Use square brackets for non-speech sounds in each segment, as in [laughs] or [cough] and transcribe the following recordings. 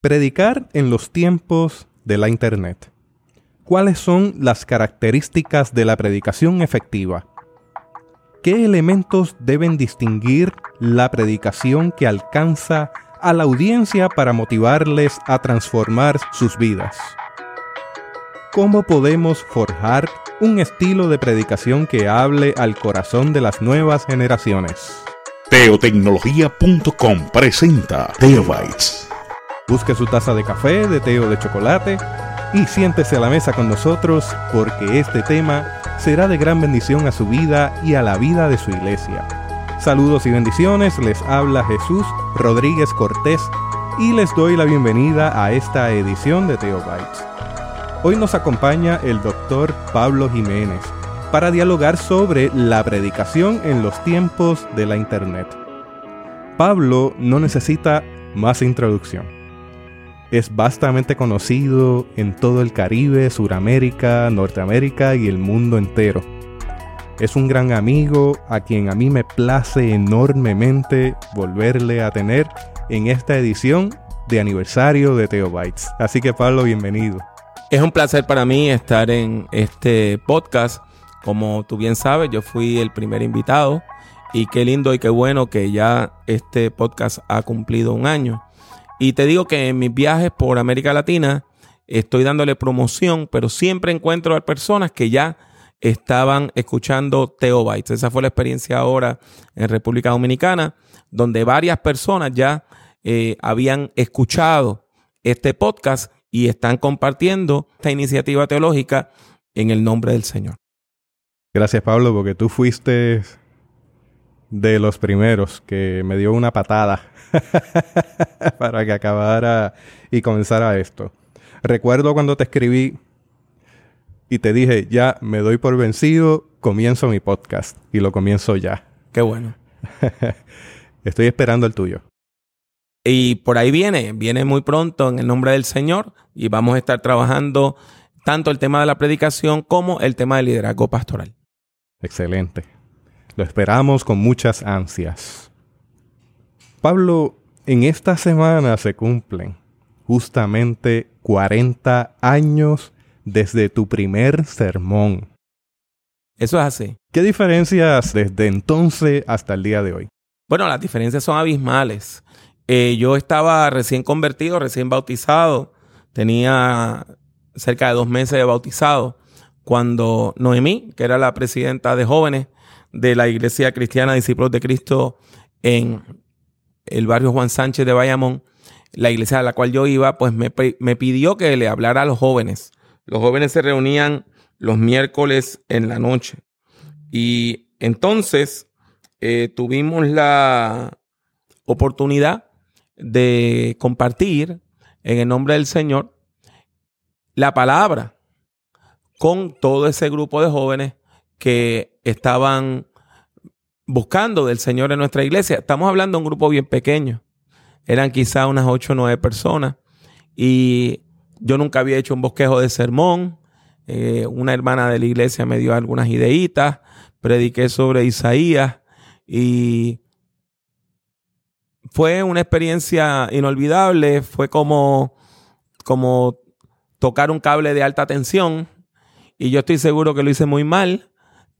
Predicar en los tiempos de la Internet. ¿Cuáles son las características de la predicación efectiva? ¿Qué elementos deben distinguir la predicación que alcanza a la audiencia para motivarles a transformar sus vidas? ¿Cómo podemos forjar un estilo de predicación que hable al corazón de las nuevas generaciones? Teotecnología.com presenta Teobytes Busque su taza de café, de té o de chocolate y siéntese a la mesa con nosotros porque este tema será de gran bendición a su vida y a la vida de su iglesia. Saludos y bendiciones, les habla Jesús Rodríguez Cortés y les doy la bienvenida a esta edición de Teobytes. Hoy nos acompaña el doctor Pablo Jiménez para dialogar sobre la predicación en los tiempos de la Internet. Pablo no necesita más introducción es bastante conocido en todo el Caribe, Suramérica, Norteamérica y el mundo entero. Es un gran amigo a quien a mí me place enormemente volverle a tener en esta edición de aniversario de Teobytes. Así que Pablo, bienvenido. Es un placer para mí estar en este podcast. Como tú bien sabes, yo fui el primer invitado y qué lindo y qué bueno que ya este podcast ha cumplido un año. Y te digo que en mis viajes por América Latina estoy dándole promoción, pero siempre encuentro a personas que ya estaban escuchando Teobytes. Esa fue la experiencia ahora en República Dominicana, donde varias personas ya eh, habían escuchado este podcast y están compartiendo esta iniciativa teológica en el nombre del Señor. Gracias Pablo, porque tú fuiste de los primeros que me dio una patada [laughs] para que acabara y comenzara esto. Recuerdo cuando te escribí y te dije, ya me doy por vencido, comienzo mi podcast y lo comienzo ya. Qué bueno. [laughs] Estoy esperando el tuyo. Y por ahí viene, viene muy pronto en el nombre del Señor y vamos a estar trabajando tanto el tema de la predicación como el tema del liderazgo pastoral. Excelente. Lo esperamos con muchas ansias. Pablo, en esta semana se cumplen justamente 40 años desde tu primer sermón. Eso es así. ¿Qué diferencias desde entonces hasta el día de hoy? Bueno, las diferencias son abismales. Eh, yo estaba recién convertido, recién bautizado. Tenía cerca de dos meses de bautizado cuando Noemí, que era la presidenta de jóvenes de la Iglesia Cristiana Discípulos de Cristo en el barrio Juan Sánchez de Bayamón, la iglesia a la cual yo iba, pues me, pidió que le hablara a los jóvenes. Los jóvenes se reunían los miércoles en la noche. Y entonces eh, tuvimos la oportunidad de compartir en el nombre del Señor la palabra con todo ese grupo de jóvenes que estaban buscando del Señor en nuestra iglesia. Estamos hablando de un grupo bien pequeño. Eran quizá unas ocho o nueve personas. Y yo nunca había hecho un bosquejo de sermón. Eh, una hermana de la iglesia me dio algunas ideitas. Prediqué sobre Isaías. Y fue una experiencia inolvidable. Fue como, como tocar un cable de alta tensión. Y yo estoy seguro que lo hice muy mal.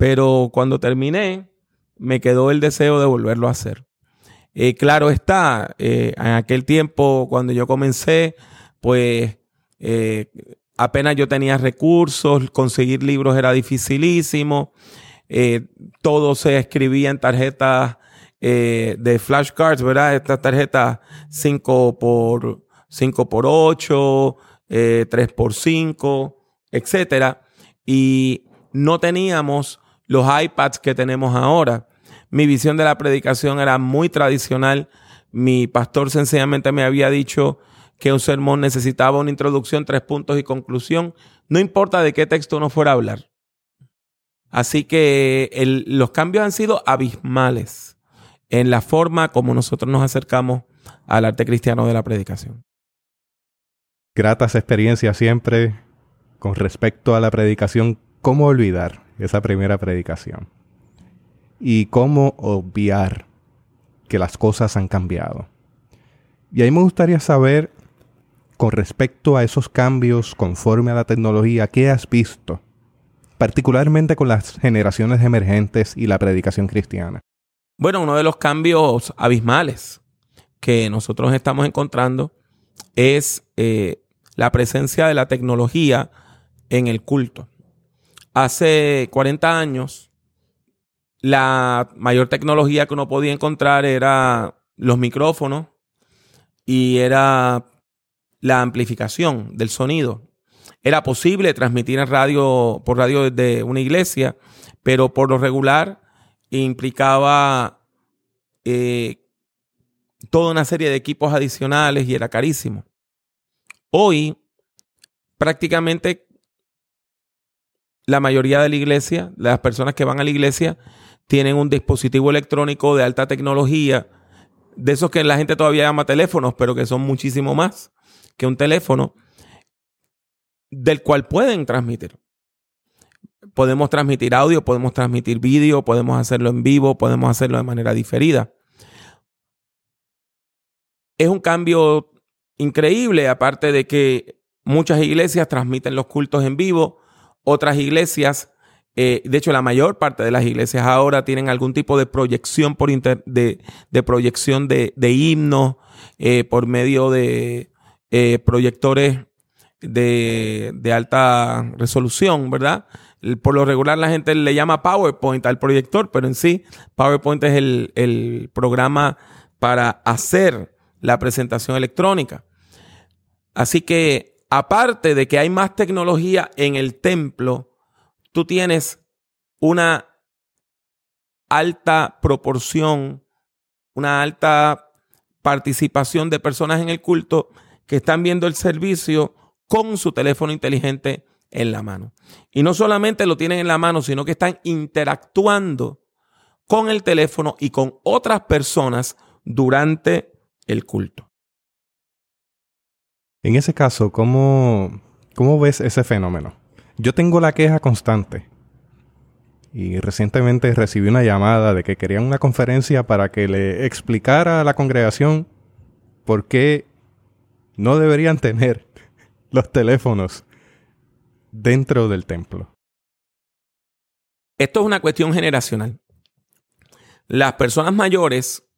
Pero cuando terminé, me quedó el deseo de volverlo a hacer. Eh, claro está, eh, en aquel tiempo cuando yo comencé, pues eh, apenas yo tenía recursos, conseguir libros era dificilísimo, todo se escribía en tarjetas de flashcards, ¿verdad? Estas tarjetas 5 por 5 por 8, 3 por 5, etcétera. Y no teníamos los iPads que tenemos ahora. Mi visión de la predicación era muy tradicional. Mi pastor sencillamente me había dicho que un sermón necesitaba una introducción, tres puntos y conclusión, no importa de qué texto uno fuera a hablar. Así que los cambios han sido abismales en la forma como nosotros nos acercamos al arte cristiano de la predicación. Gratas experiencias siempre con respecto a la predicación. ¿Cómo olvidar esa primera predicación? y cómo obviar que las cosas han cambiado. Y ahí me gustaría saber con respecto a esos cambios conforme a la tecnología, ¿qué has visto? Particularmente con las generaciones emergentes y la predicación cristiana. Bueno, uno de los cambios abismales que nosotros estamos encontrando es eh, la presencia de la tecnología en el culto. Hace 40 años, la mayor tecnología que uno podía encontrar era los micrófonos y era la amplificación del sonido. Era posible transmitir en radio, por radio desde una iglesia, pero por lo regular implicaba eh, toda una serie de equipos adicionales y era carísimo. Hoy, prácticamente la mayoría de la iglesia, las personas que van a la iglesia, tienen un dispositivo electrónico de alta tecnología, de esos que la gente todavía llama teléfonos, pero que son muchísimo más que un teléfono, del cual pueden transmitir. Podemos transmitir audio, podemos transmitir vídeo, podemos hacerlo en vivo, podemos hacerlo de manera diferida. Es un cambio increíble, aparte de que muchas iglesias transmiten los cultos en vivo, otras iglesias, eh, de hecho la mayor parte de las iglesias ahora tienen algún tipo de proyección por de, proyección de, de himnos eh, por medio de eh, proyectores de, de, alta resolución, ¿verdad? Por lo regular la gente le llama PowerPoint al proyector, pero en sí PowerPoint es el, el programa para hacer la presentación electrónica. Así que, aparte de que hay más tecnología en el templo, tú tienes una alta proporción, una alta participación de personas en el culto que están viendo el servicio con su teléfono inteligente en la mano. Y no solamente lo tienen en la mano, sino que están interactuando con el teléfono y con otras personas durante el culto. En ese caso, ¿cómo, ¿cómo ves ese fenómeno? Yo tengo la queja constante. Y recientemente recibí una llamada de que querían una conferencia para que le explicara a la congregación por qué no deberían tener [laughs] los teléfonos dentro del templo. Esto es una cuestión generacional. Las personas mayores,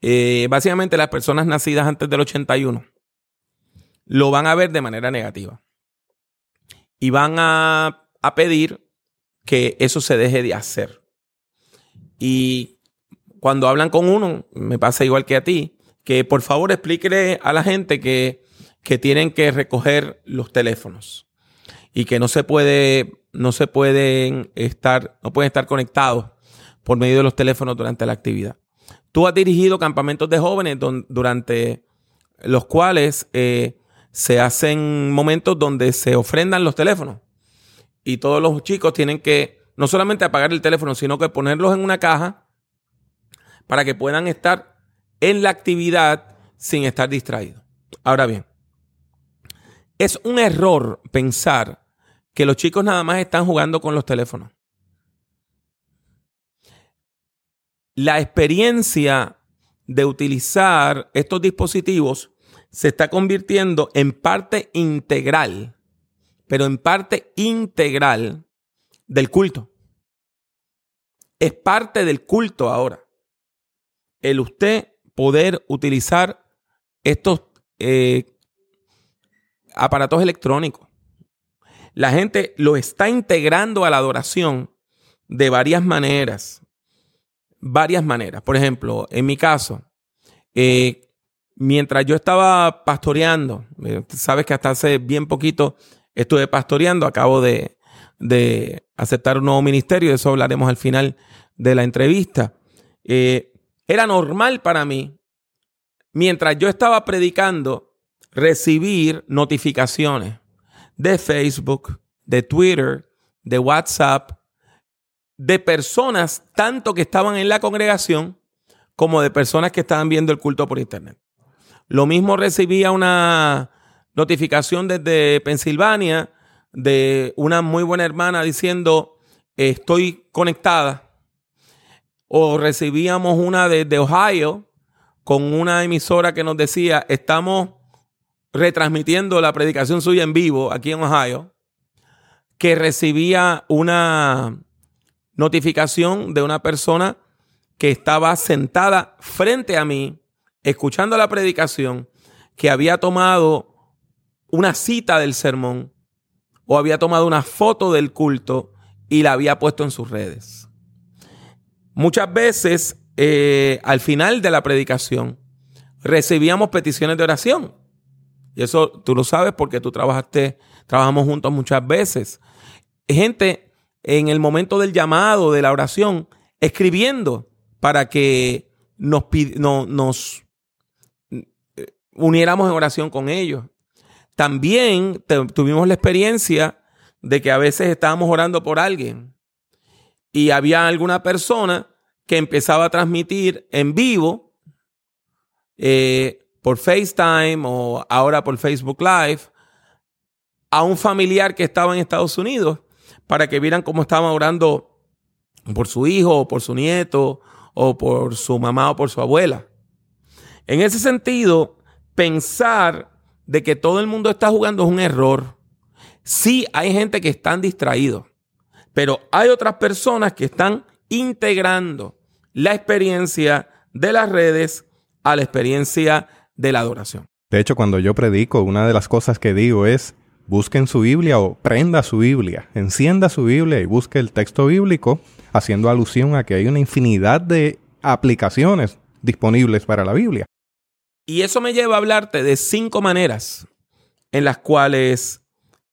eh, básicamente las personas nacidas antes del 81, lo van a ver de manera negativa. Y van a, pedir que eso se deje de hacer. Y cuando hablan con uno, me pasa igual que a ti, que por favor explíquele a la gente que, que tienen que recoger los teléfonos y que no se puede, no se pueden estar, no pueden estar conectados por medio de los teléfonos durante la actividad. Tú has dirigido campamentos de jóvenes durante los cuales eh, se hacen momentos donde se ofrendan los teléfonos y todos los chicos tienen que no solamente apagar el teléfono, sino que ponerlos en una caja para que puedan estar en la actividad sin estar distraídos. Ahora bien, es un error pensar que los chicos nada más están jugando con los teléfonos. La experiencia de utilizar estos dispositivos se está convirtiendo en parte integral, pero en parte integral del culto. Es parte del culto ahora. El usted poder utilizar estos eh, aparatos electrónicos. La gente lo está integrando a la adoración de varias maneras. Varias maneras. Por ejemplo, en mi caso, eh, mientras yo estaba pastoreando, eh, sabes que hasta hace bien poquito estuve pastoreando, acabo de, aceptar un nuevo ministerio, de eso hablaremos al final de la entrevista. Eh, era normal para mí, mientras yo estaba predicando, recibir notificaciones de Facebook, de Twitter, de WhatsApp, de personas tanto que estaban en la congregación como de personas que estaban viendo el culto por internet. Lo mismo recibía una notificación desde Pensilvania de una muy buena hermana diciendo, estoy conectada. O recibíamos una desde Ohio con una emisora que nos decía, estamos retransmitiendo la predicación suya en vivo aquí en Ohio, que recibía una notificación de una persona que estaba sentada frente a mí, escuchando la predicación, que había tomado una cita del sermón o había tomado una foto del culto y la había puesto en sus redes. Muchas veces, eh, al final de la predicación, recibíamos peticiones de oración. Y eso tú lo sabes porque tú trabajaste, trabajamos juntos muchas veces. Gente en el momento del llamado, de la oración, escribiendo para que nos, nos uniéramos en oración con ellos. También tuvimos la experiencia de que a veces estábamos orando por alguien y había alguna persona que empezaba a transmitir en vivo eh, por FaceTime o ahora por Facebook Live a un familiar que estaba en Estados Unidos para que vieran cómo estaban orando por su hijo o por su nieto o por su mamá o por su abuela. En ese sentido, pensar de que todo el mundo está jugando es un error. Sí, hay gente que están distraídos, pero hay otras personas que están integrando la experiencia de las redes a la experiencia de la adoración. De hecho, cuando yo predico, una de las cosas que digo es, busquen su Biblia o prenda su Biblia, encienda su Biblia y busque el texto bíblico, haciendo alusión a que hay una infinidad de aplicaciones disponibles para la Biblia. Y eso me lleva a hablarte de cinco maneras en las cuales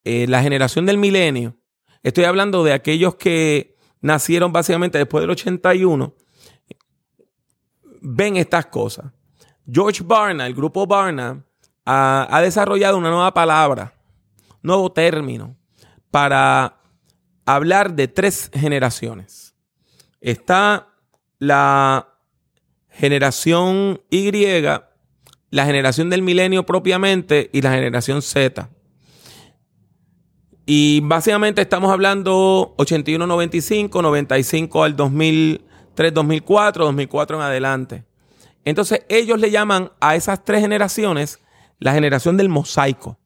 eh, la generación del milenio, estoy hablando de aquellos que nacieron básicamente después del 81, ven estas cosas. George Barna, el grupo Barna, ha, ha desarrollado una nueva palabra, nuevo término, para hablar de tres generaciones. Está la generación Y, la generación del milenio propiamente y la generación Z. Y básicamente estamos hablando 81-95, 95 al 2003, 2004, 2004 en adelante. Entonces ellos le llaman a esas tres generaciones la generación del mosaico.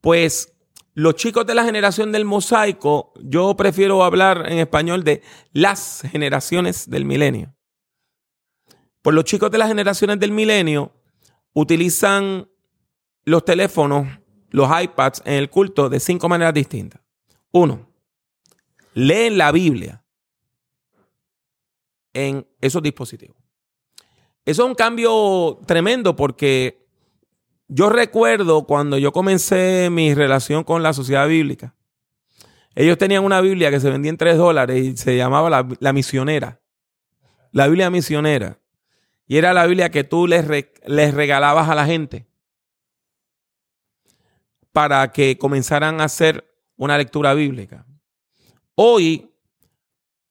Pues los chicos de la generación del mosaico, yo prefiero hablar en español de las generaciones del milenio. Pues los chicos de las generaciones del milenio utilizan los teléfonos, los iPads en el culto de cinco maneras distintas. Uno, leen la Biblia en esos dispositivos. Eso es un cambio tremendo porque yo recuerdo cuando yo comencé mi relación con la sociedad bíblica. Ellos tenían una Biblia que se vendía en tres dólares y se llamaba la, la misionera. La Biblia misionera. Y era la Biblia que tú les, regalabas a la gente para que comenzaran a hacer una lectura bíblica. Hoy,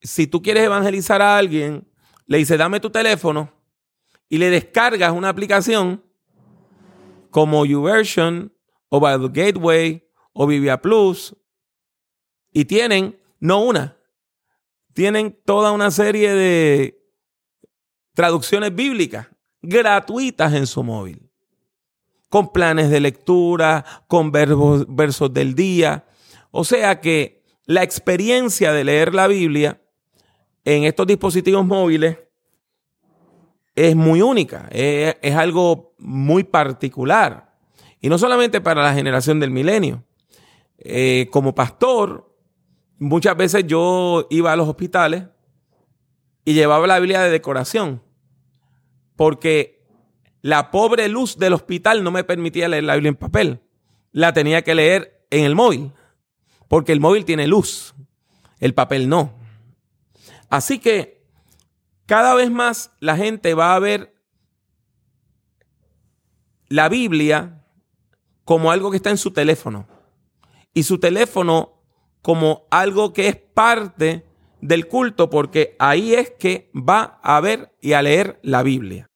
si tú quieres evangelizar a alguien, le dices, dame tu teléfono y le descargas una aplicación como YouVersion o Bible Gateway o Biblia Plus y tienen, no una, tienen toda una serie de traducciones bíblicas gratuitas en su móvil, con planes de lectura, con versos del día. O sea que la experiencia de leer la Biblia en estos dispositivos móviles es muy única, es, es algo muy particular. Y no solamente para la generación del milenio. Eh, como pastor, muchas veces yo iba a los hospitales y llevaba la Biblia de decoración porque la pobre luz del hospital no me permitía leer la Biblia en papel. La tenía que leer en el móvil, porque el móvil tiene luz, el papel no. Así que cada vez más la gente va a ver la Biblia como algo que está en su teléfono y su teléfono como algo que es parte del culto porque ahí es que va a ver y a leer la Biblia.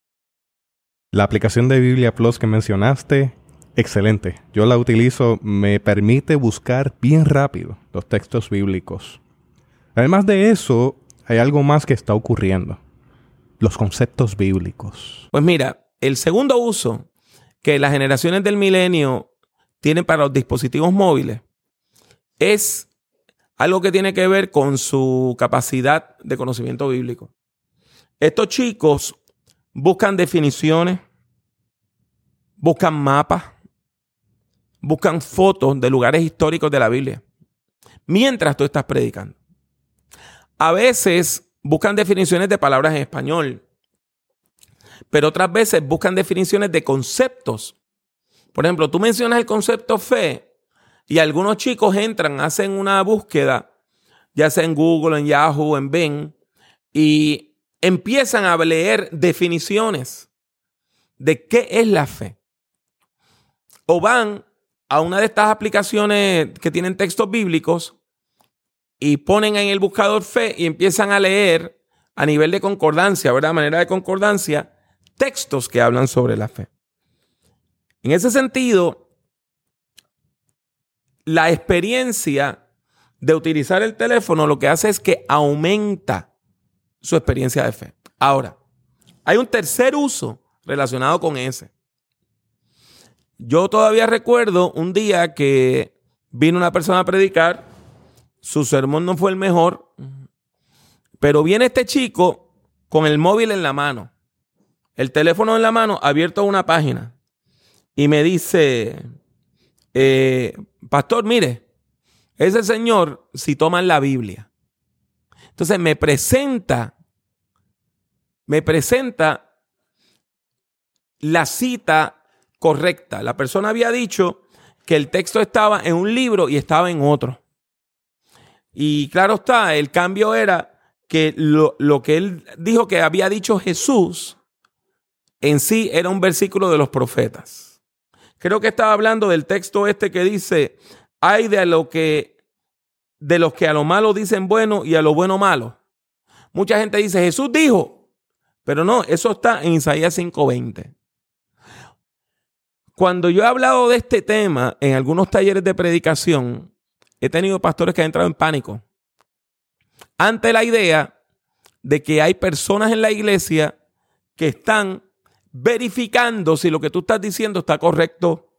La aplicación de Biblia Plus que mencionaste, excelente. Yo la utilizo, me permite buscar bien rápido los textos bíblicos. Además de eso, hay algo más que está ocurriendo. Los conceptos bíblicos. Pues mira, el segundo uso que las generaciones del milenio tienen para los dispositivos móviles es algo que tiene que ver con su capacidad de conocimiento bíblico. Estos chicos buscan definiciones, buscan mapas, buscan fotos de lugares históricos de la Biblia, mientras tú estás predicando. A veces buscan definiciones de palabras en español, pero otras veces buscan definiciones de conceptos. Por ejemplo, tú mencionas el concepto fe y algunos chicos entran, hacen una búsqueda, ya sea en Google, en Yahoo, en Bing, y empiezan a leer definiciones de qué es la fe. O van a una de estas aplicaciones que tienen textos bíblicos y ponen en el buscador fe y empiezan a leer a nivel de concordancia, ¿verdad? manera de concordancia, textos que hablan sobre la fe. En ese sentido, la experiencia de utilizar el teléfono lo que hace es que aumenta su experiencia de fe. Ahora, hay un tercer uso relacionado con ese. Yo todavía recuerdo un día que vino una persona a predicar, su sermón no fue el mejor, pero viene este chico con el móvil en la mano, el teléfono en la mano, abierto a una página, y me dice, eh, pastor, mire, ese señor si toma la Biblia. Entonces me presenta, me presenta la cita correcta. La persona había dicho que el texto estaba en un libro y estaba en otro. Y claro está, el cambio era que lo, que él dijo que había dicho Jesús en sí era un versículo de los profetas. Creo que estaba hablando del texto este que dice, hay de lo que de los que a lo malo dicen bueno y a lo bueno malo. Mucha gente dice, Jesús dijo, pero no, eso está en Isaías 5:20. Cuando yo he hablado de este tema en algunos talleres de predicación, he tenido pastores que han entrado en pánico ante la idea de que hay personas en la iglesia que están verificando si lo que tú estás diciendo está correcto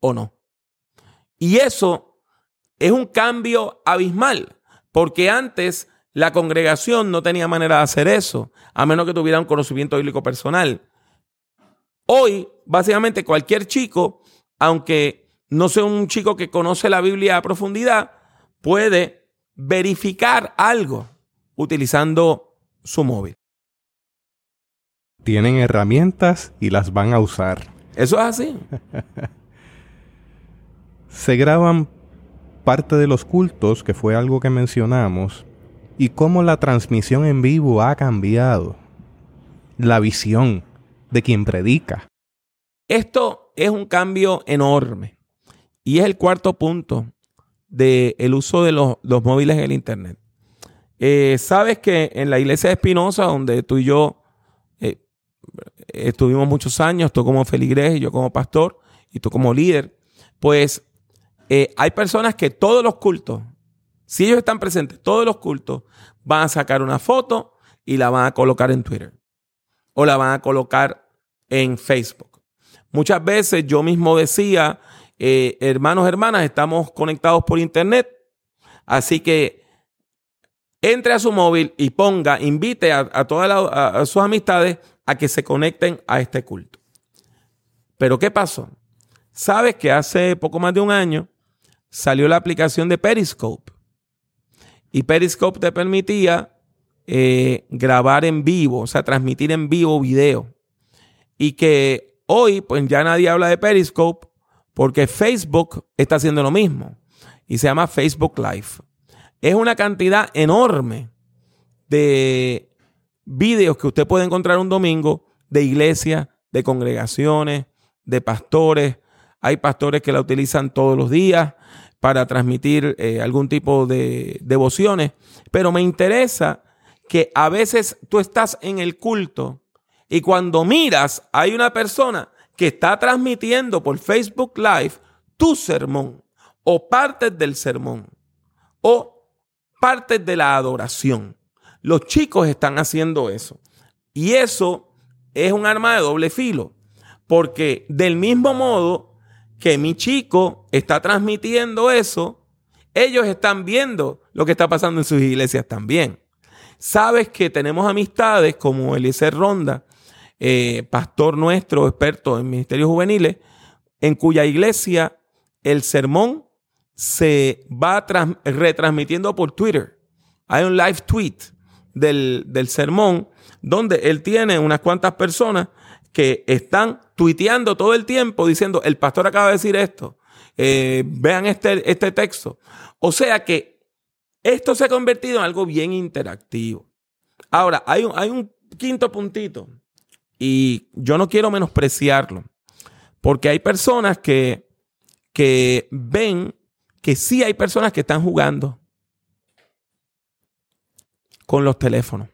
o no. Y eso es un cambio abismal, porque antes la congregación no tenía manera de hacer eso, a menos que tuviera un conocimiento bíblico personal. Hoy, básicamente, cualquier chico, aunque no sea un chico que conoce la Biblia a profundidad, puede verificar algo utilizando su móvil. Tienen herramientas y las van a usar. Eso es así. [laughs] Se graban parte de los cultos, que fue algo que mencionamos, y cómo la transmisión en vivo ha cambiado. La visión, de quien predica. Esto es un cambio enorme. Y es el cuarto punto del el uso de los, móviles en el Internet. Eh, Sabes que en la iglesia de Espinosa, donde tú y yo estuvimos muchos años, tú como feligres yo como pastor, y tú como líder, pues eh, hay personas que todos los cultos, si ellos están presentes, todos los cultos, van a sacar una foto y la van a colocar en Twitter o la van a colocar en Facebook. Muchas veces yo mismo decía, eh, hermanos, hermanas, estamos conectados por internet, así que entre a su móvil y ponga, invite a, todas sus amistades a que se conecten a este culto. Pero ¿qué pasó? Sabes que hace poco más de un año salió la aplicación de Periscope. Y Periscope te permitía eh, grabar en vivo, o sea, transmitir en vivo video. Y que hoy, pues ya nadie habla de Periscope porque Facebook está haciendo lo mismo y se llama Facebook Live. Es una cantidad enorme de videos que usted puede encontrar un domingo de iglesias, de congregaciones, de pastores. Hay pastores que la utilizan todos los días para transmitir eh, algún tipo de devociones. Pero me interesa que a veces tú estás en el culto y cuando miras hay una persona que está transmitiendo por Facebook Live tu sermón o partes del sermón o partes de la adoración. Los chicos están haciendo eso. Y eso es un arma de doble filo. Porque del mismo modo que mi chico está transmitiendo eso, ellos están viendo lo que está pasando en sus iglesias también. Sabes que tenemos amistades como Eliezer Ronda, eh, pastor nuestro, experto en ministerios juveniles, en cuya iglesia el sermón se va retransmitiendo por Twitter. Hay un live tweet del, del sermón donde él tiene unas cuantas personas que están tuiteando todo el tiempo diciendo, el pastor acaba de decir esto, eh, vean este, este texto. O sea que esto se ha convertido en algo bien interactivo. Ahora, hay un, hay un quinto puntito y yo no quiero menospreciarlo, porque hay personas que, que ven que sí hay personas que están jugando con los teléfonos.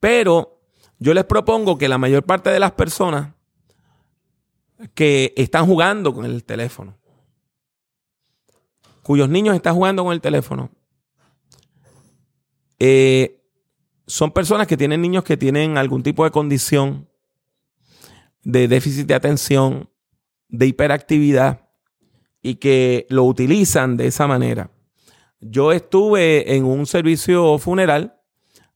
Pero yo les propongo que la mayor parte de las personas que están jugando con el teléfono, cuyos niños están jugando con el teléfono, eh, son personas que tienen niños que tienen algún tipo de condición de déficit de atención, de hiperactividad y que lo utilizan de esa manera. Yo estuve en un servicio funeral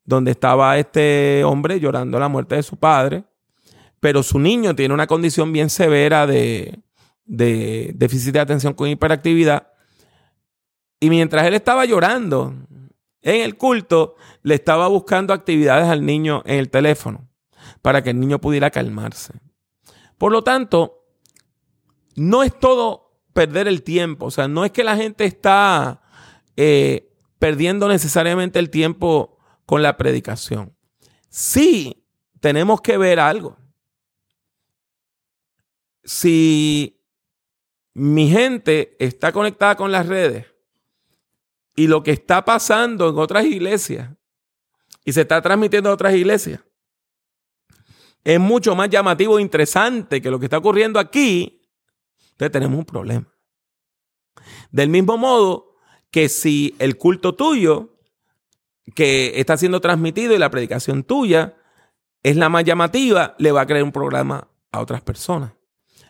donde estaba este hombre llorando la muerte de su padre, pero su niño tiene una condición bien severa de, déficit de atención con hiperactividad. Y mientras él estaba llorando en el culto, le estaba buscando actividades al niño en el teléfono para que el niño pudiera calmarse. Por lo tanto, no es todo perder el tiempo. O sea, no es que la gente está eh, perdiendo necesariamente el tiempo con la predicación. Sí, tenemos que ver algo. Si mi gente está conectada con las redes y lo que está pasando en otras iglesias y se está transmitiendo a otras iglesias es mucho más llamativo e interesante que lo que está ocurriendo aquí, entonces tenemos un problema. Del mismo modo que si el culto tuyo que está siendo transmitido y la predicación tuya es la más llamativa, le va a crear un programa a otras personas.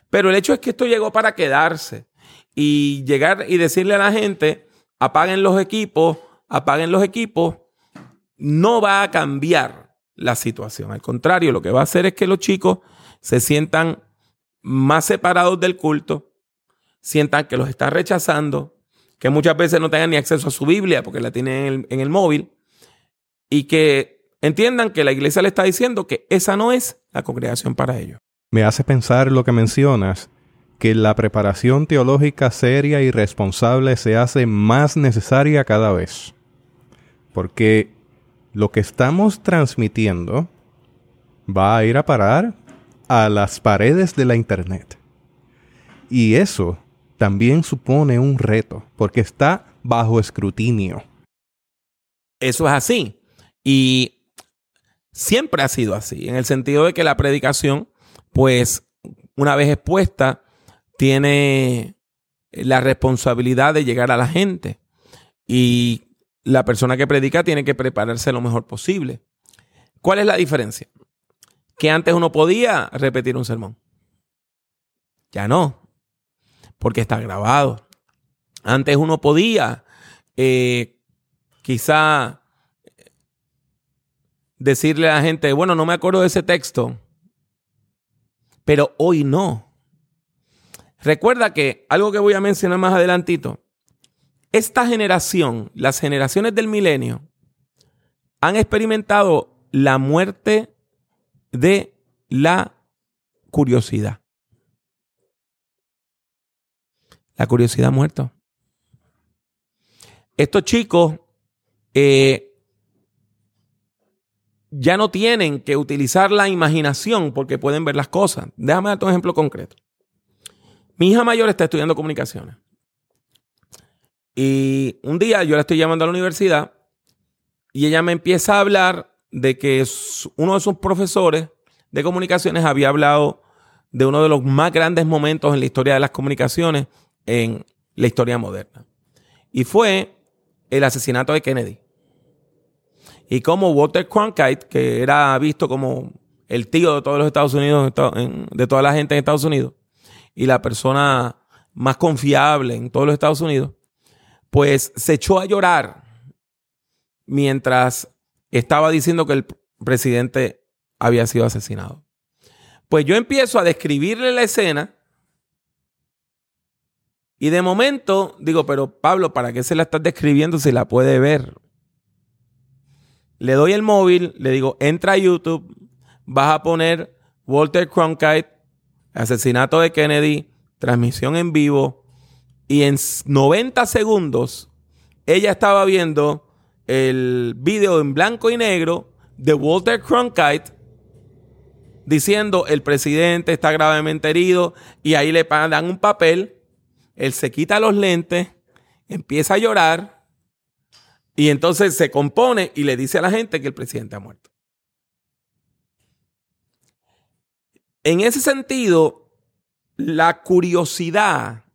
Pero el hecho es que esto llegó para quedarse y llegar y decirle a la gente, apaguen los equipos, apaguen los equipos, no va a cambiar la situación. Al contrario, lo que va a hacer es que los chicos se sientan más separados del culto, sientan que los está rechazando, que muchas veces no tengan ni acceso a su Biblia porque la tienen en el, móvil y que entiendan que la iglesia le está diciendo que esa no es la congregación para ellos. Me hace pensar lo que mencionas, que la preparación teológica seria y responsable se hace más necesaria cada vez. Porque lo que estamos transmitiendo va a ir a parar a las paredes de la Internet. Y eso también supone un reto, porque está bajo escrutinio. Eso es así. Y siempre ha sido así, en el sentido de que la predicación, pues, una vez expuesta, tiene la responsabilidad de llegar a la gente. Y la persona que predica tiene que prepararse lo mejor posible. ¿Cuál es la diferencia? Que antes uno podía repetir un sermón. Ya no, porque está grabado. Antes uno podía eh, quizá decirle a la gente, bueno, no me acuerdo de ese texto, pero hoy no. Recuerda que algo que voy a mencionar más adelantito, esta generación, las generaciones del milenio, han experimentado la muerte de la curiosidad. La curiosidad ha muerto. Estos chicos eh, ya no tienen que utilizar la imaginación porque pueden ver las cosas. Déjame darte un ejemplo concreto. Mi hija mayor está estudiando comunicaciones. Y un día yo la estoy llamando a la universidad y ella me empieza a hablar de que uno de sus profesores de comunicaciones había hablado de uno de los más grandes momentos en la historia de las comunicaciones en la historia moderna. Y fue el asesinato de Kennedy y como Walter Cronkite, que era visto como el tío de todos los Estados Unidos, de toda la gente en Estados Unidos, y la persona más confiable en todos los Estados Unidos, pues se echó a llorar mientras estaba diciendo que el presidente había sido asesinado. Pues yo empiezo a describirle la escena y de momento digo, pero Pablo, ¿para qué se la estás describiendo si la puede ver? Le doy el móvil, le digo, entra a YouTube, vas a poner Walter Cronkite, asesinato de Kennedy, transmisión en vivo, y en 90 segundos ella estaba viendo el video en blanco y negro de Walter Cronkite diciendo el presidente está gravemente herido y ahí le dan un papel, él se quita los lentes, empieza a llorar y entonces se compone y le dice a la gente que el presidente ha muerto. En ese sentido, la curiosidad,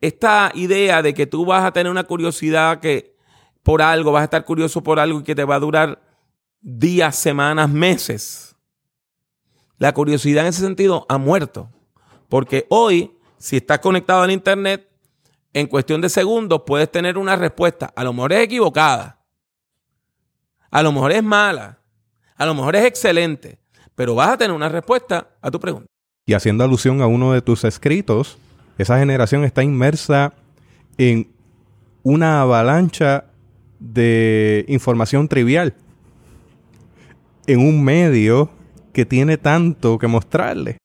esta idea de que tú vas a tener una curiosidad que por algo, vas a estar curioso por algo y que te va a durar días, semanas, meses. La curiosidad en ese sentido ha muerto. Porque hoy, si estás conectado al Internet, en cuestión de segundos puedes tener una respuesta. A lo mejor es equivocada. A lo mejor es mala. A lo mejor es excelente pero vas a tener una respuesta a tu pregunta. Y haciendo alusión a uno de tus escritos, esa generación está inmersa en una avalancha de información trivial en un medio que tiene tanto que mostrarle.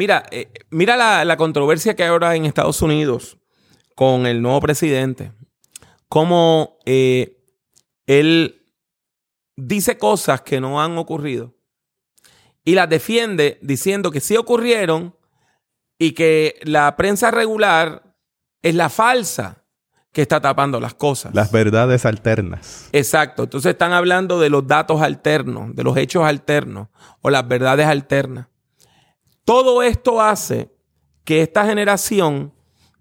Mira, eh, mira la, controversia que hay ahora en Estados Unidos con el nuevo presidente. Cómo eh, él dice cosas que no han ocurrido y las defiende diciendo que sí ocurrieron y que la prensa regular es la falsa que está tapando las cosas. Las verdades alternas. Exacto. Entonces están hablando de los datos alternos, de los hechos alternos o las verdades alternas. Todo esto hace que esta generación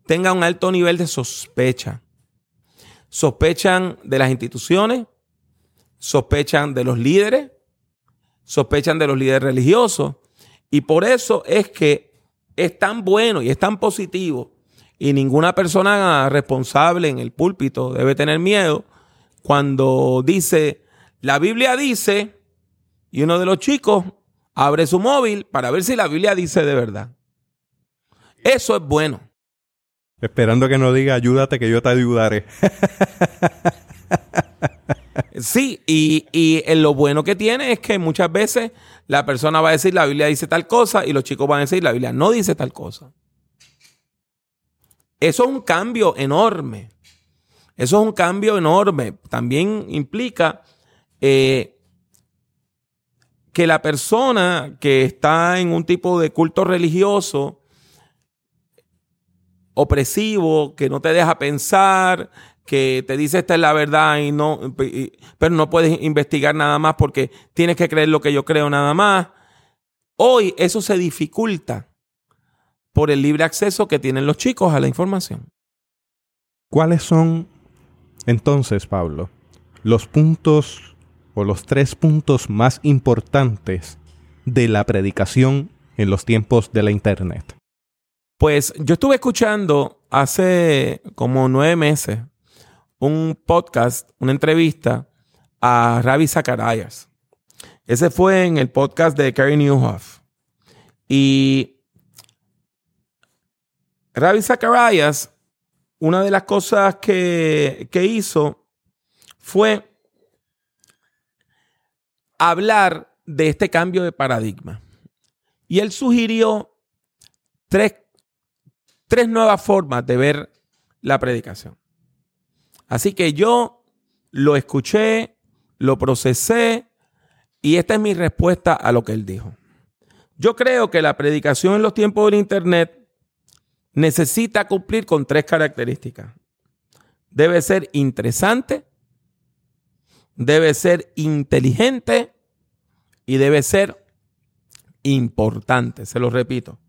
tenga un alto nivel de sospecha. Sospechan de las instituciones, sospechan de los líderes, sospechan de los líderes religiosos. Y por eso es que es tan bueno y es tan positivo. Y ninguna persona responsable en el púlpito debe tener miedo cuando dice, la Biblia dice, y uno de los chicos abre su móvil para ver si la Biblia dice de verdad. Eso es bueno. Esperando que no diga, ayúdate que yo te ayudaré. [laughs] Sí, y, y lo bueno que tiene es que muchas veces la persona va a decir la Biblia dice tal cosa y los chicos van a decir la Biblia no dice tal cosa. Eso es un cambio enorme. Eso es un cambio enorme. También implica eh, que la persona que está en un tipo de culto religioso opresivo, que no te deja pensar, que te dice esta es la verdad y no, pero no puedes investigar nada más porque tienes que creer lo que yo creo nada más. Hoy eso se dificulta por el libre acceso que tienen los chicos a la información. ¿Cuáles son entonces, Pablo, los puntos los tres puntos más importantes de la predicación en los tiempos de la Internet? Pues yo estuve escuchando hace como nueve meses un podcast, una entrevista a Ravi Zacharias. Ese fue en el podcast de Kerry Newhoff. Y Ravi Zacharias, una de las cosas que, que hizo fue hablar de este cambio de paradigma. Y él sugirió tres, tres nuevas formas de ver la predicación. Así que yo lo escuché, lo procesé y esta es mi respuesta a lo que él dijo. Yo creo que la predicación en los tiempos del Internet necesita cumplir con tres características. Debe ser interesante, debe ser inteligente y debe ser importante. Se lo repito.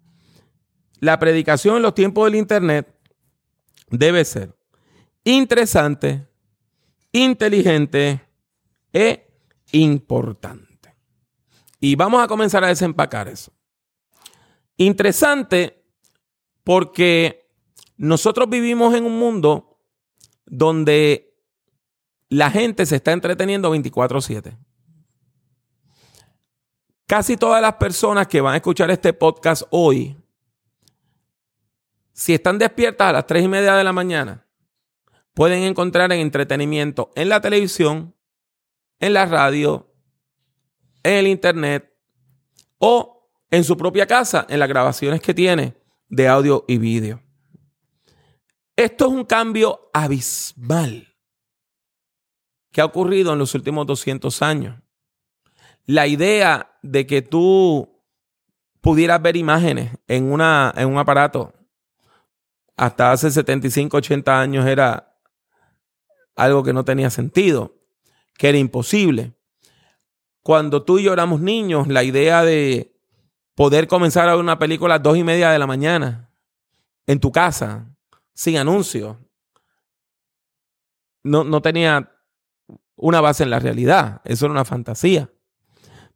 La predicación en los tiempos del Internet debe ser interesante, inteligente e importante. Y vamos a comenzar a desempacar eso. Interesante porque nosotros vivimos en un mundo donde la gente se está entreteniendo 24/7. Casi todas las personas que van a escuchar este podcast hoy, si están despiertas a las 3 y media de la mañana, pueden encontrar en entretenimiento en la televisión, en la radio, en el internet o en su propia casa, en las grabaciones que tiene de audio y vídeo. Esto es un cambio abismal que ha ocurrido en los últimos 200 años. La idea de que tú pudieras ver imágenes en, una, en un aparato hasta hace 75, 80 años era algo que no tenía sentido, que era imposible. Cuando tú y yo éramos niños, la idea de poder comenzar a ver una película a dos y media de la mañana en tu casa, sin anuncios, no, no tenía una base en la realidad. Eso era una fantasía.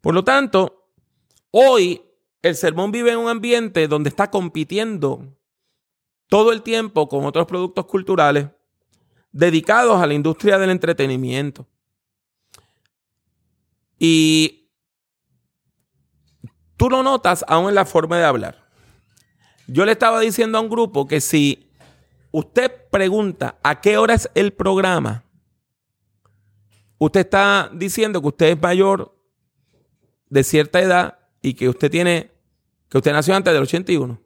Por lo tanto, hoy el sermón vive en un ambiente donde está compitiendo todo el tiempo con otros productos culturales dedicados a la industria del entretenimiento. Y tú lo notas aún en la forma de hablar. Yo le estaba diciendo a un grupo que si usted pregunta a qué hora es el programa, usted está diciendo que usted es mayor de cierta edad y que usted tiene, que usted nació antes del 81.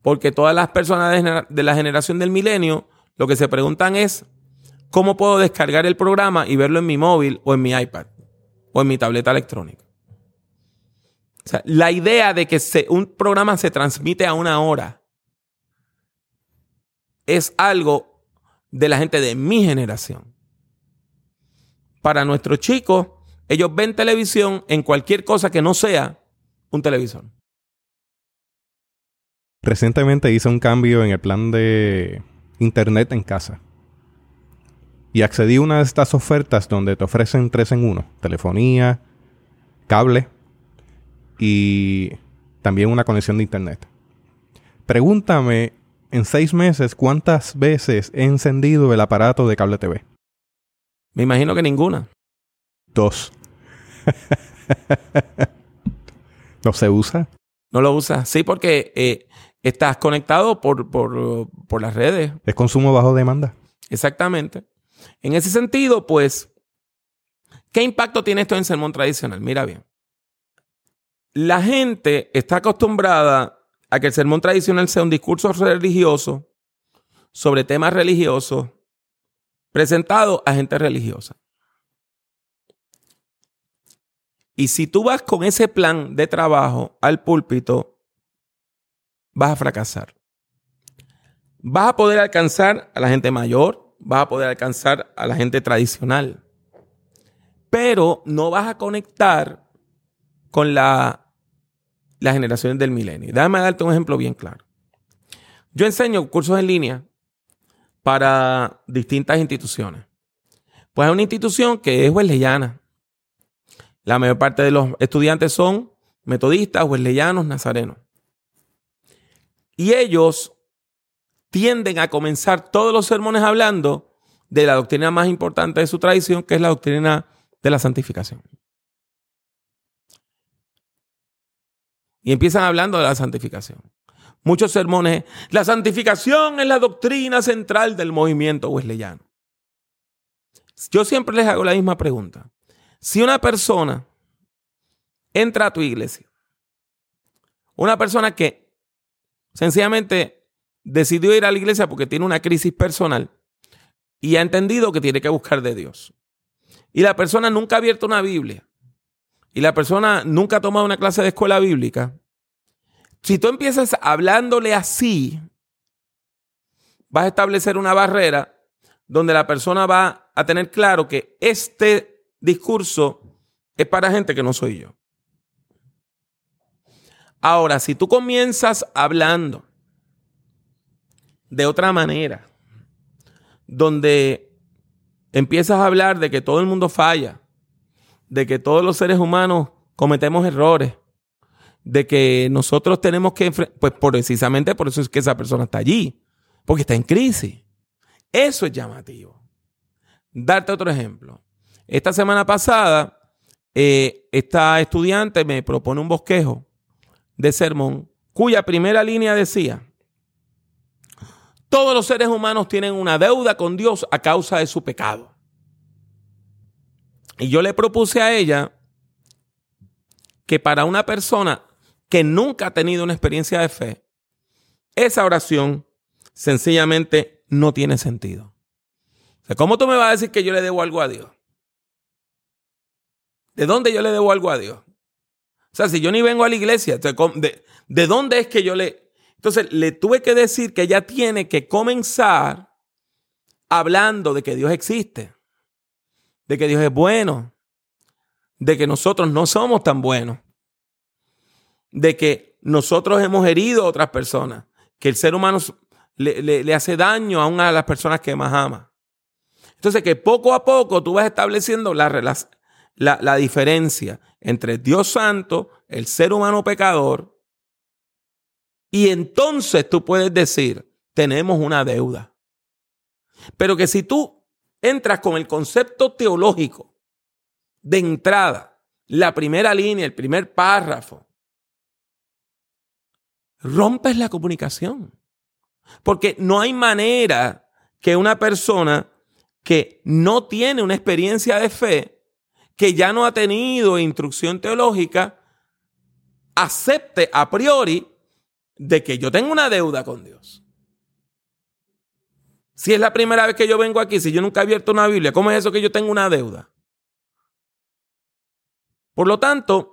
Porque todas las personas de la generación del milenio lo que se preguntan es, ¿cómo puedo descargar el programa y verlo en mi móvil o en mi iPad o en mi tableta electrónica? O sea, la idea de que un programa se transmite a una hora es algo de la gente de mi generación. Para nuestros chicos, ellos ven televisión en cualquier cosa que no sea un televisor. Recientemente hice un cambio en el plan de internet en casa. Y accedí a una de estas ofertas donde te ofrecen tres en uno. Telefonía, cable y también una conexión de internet. Pregúntame en seis meses cuántas veces he encendido el aparato de cable TV. Me imagino que ninguna. Dos. [laughs] ¿No se usa? No lo usa. Sí, porque eh, estás conectado por, por, las redes. Es consumo bajo demanda. Exactamente. En ese sentido, pues, ¿qué impacto tiene esto en sermón tradicional? Mira bien. La gente está acostumbrada a que el sermón tradicional sea un discurso religioso sobre temas religiosos presentado a gente religiosa. Y si tú vas con ese plan de trabajo al púlpito, vas a fracasar. Vas a poder alcanzar a la gente mayor, vas a poder alcanzar a la gente tradicional, pero no vas a conectar con la, las generaciones del milenio. Déjame darte un ejemplo bien claro. Yo enseño cursos en línea para distintas instituciones. Pues hay una institución que es wesleyana. La mayor parte de los estudiantes son metodistas, wesleyanos, nazarenos. Y ellos tienden a comenzar todos los sermones hablando de la doctrina más importante de su tradición, que es la doctrina de la santificación. Y empiezan hablando de la santificación. Muchos sermones, la santificación es la doctrina central del movimiento wesleyano. Yo siempre les hago la misma pregunta. Si una persona entra a tu iglesia, una persona que Sencillamente decidió ir a la iglesia porque tiene una crisis personal y ha entendido que tiene que buscar de Dios. Y la persona nunca ha abierto una Biblia. Y la persona nunca ha tomado una clase de escuela bíblica. Si tú empiezas hablándole así, vas a establecer una barrera donde la persona va a tener claro que este discurso es para gente que no soy yo. Ahora, si tú comienzas hablando de otra manera, donde empiezas a hablar de que todo el mundo falla, de que todos los seres humanos cometemos errores, de que nosotros tenemos que, pues precisamente por eso es que esa persona está allí, porque está en crisis. Eso es llamativo. Darte otro ejemplo. Esta semana pasada, eh, esta estudiante me propone un bosquejo de sermón cuya primera línea decía, todos los seres humanos tienen una deuda con Dios a causa de su pecado. Y yo le propuse a ella que para una persona que nunca ha tenido una experiencia de fe, esa oración sencillamente no tiene sentido. ¿Cómo tú me vas a decir que yo le debo algo a Dios? ¿De dónde yo le debo algo a Dios? O sea, si yo ni vengo a la iglesia, ¿de, de dónde es que yo le... Entonces le tuve que decir que ella tiene que comenzar hablando de que Dios existe, de que Dios es bueno, de que nosotros no somos tan buenos, de que nosotros hemos herido a otras personas, que el ser humano le, hace daño a una de las personas que más ama. Entonces, que poco a poco tú vas estableciendo la, la, la diferencia entre Dios Santo, el ser humano pecador, y entonces tú puedes decir, tenemos una deuda. Pero que si tú entras con el concepto teológico de entrada, la primera línea, el primer párrafo, rompes la comunicación. Porque no hay manera que una persona que no tiene una experiencia de fe, que ya no ha tenido instrucción teológica, acepte a priori de que yo tengo una deuda con Dios. Si es la primera vez que yo vengo aquí, si yo nunca he abierto una Biblia, ¿cómo es eso que yo tengo una deuda? Por lo tanto,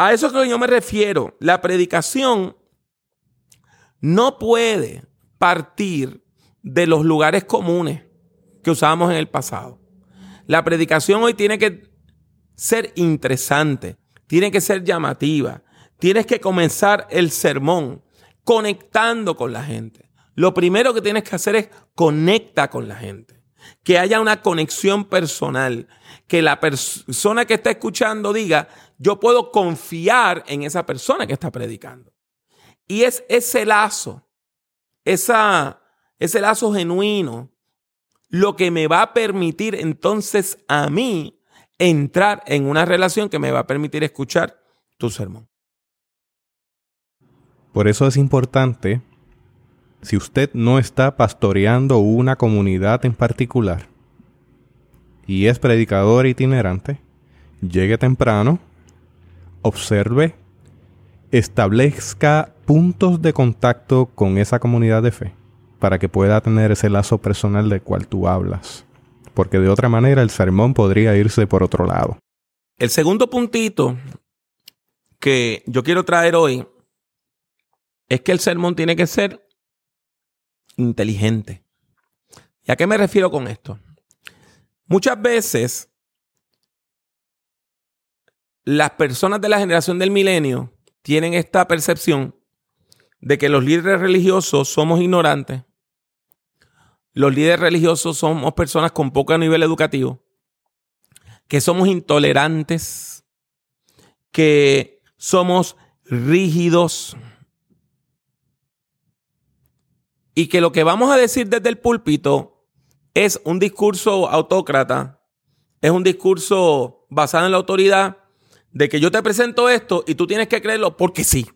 a eso es que yo me refiero. La predicación no puede partir de los lugares comunes que usábamos en el pasado. La predicación hoy tiene que ser interesante, tiene que ser llamativa. Tienes que comenzar el sermón conectando con la gente. Lo primero que tienes que hacer es conecta con la gente. Que haya una conexión personal. Que la persona que está escuchando diga, yo puedo confiar en esa persona que está predicando. Y es ese lazo, esa, ese lazo genuino, lo que me va a permitir entonces a mí entrar en una relación que me va a permitir escuchar tu sermón. Por eso es importante, si usted no está pastoreando una comunidad en particular y es predicador itinerante, llegue temprano, observe, establezca puntos de contacto con esa comunidad de fe para que pueda tener ese lazo personal del cual tú hablas. Porque de otra manera el sermón podría irse por otro lado. El segundo puntito que yo quiero traer hoy es que el sermón tiene que ser inteligente. ¿Y a qué me refiero con esto? Muchas veces las personas de la generación del milenio tienen esta percepción de que los líderes religiosos somos ignorantes, los líderes religiosos somos personas con poco nivel educativo, que somos intolerantes, que somos rígidos y que lo que vamos a decir desde el púlpito es un discurso autócrata, es un discurso basado en la autoridad de que yo te presento esto y tú tienes que creerlo porque sí.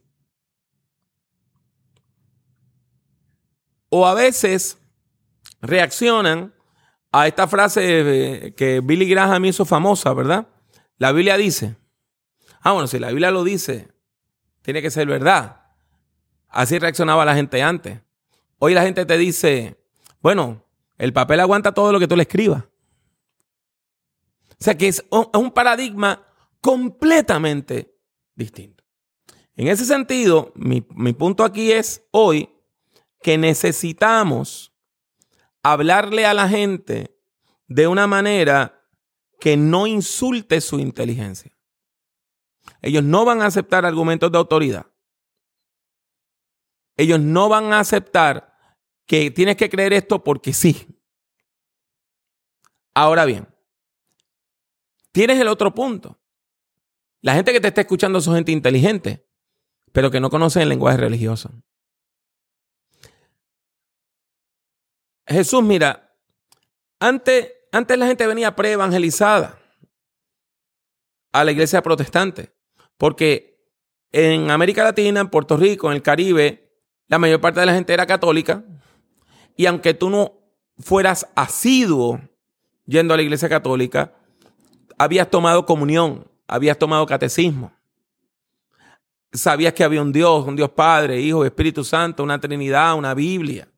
O a veces reaccionan a esta frase que Billy Graham hizo famosa, ¿verdad? La Biblia dice. Ah, bueno, si la Biblia lo dice, tiene que ser verdad. Así reaccionaba la gente antes. Hoy la gente te dice, bueno, el papel aguanta todo lo que tú le escribas. O sea que es un paradigma completamente distinto. En ese sentido, mi, punto aquí es hoy que necesitamos hablarle a la gente de una manera que no insulte su inteligencia. Ellos no van a aceptar argumentos de autoridad. Ellos no van a aceptar que tienes que creer esto porque sí. Ahora bien, tienes el otro punto. La gente que te está escuchando son gente inteligente, pero que no conoce el lenguaje religioso. Jesús, mira, antes, antes la gente venía pre-evangelizada a la iglesia protestante, porque en América Latina, en Puerto Rico, en el Caribe, la mayor parte de la gente era católica, y aunque tú no fueras asiduo yendo a la iglesia católica, habías tomado comunión, habías tomado catecismo. Sabías que había un Dios, un Dios Padre, Hijo, Espíritu Santo, una Trinidad, una Biblia,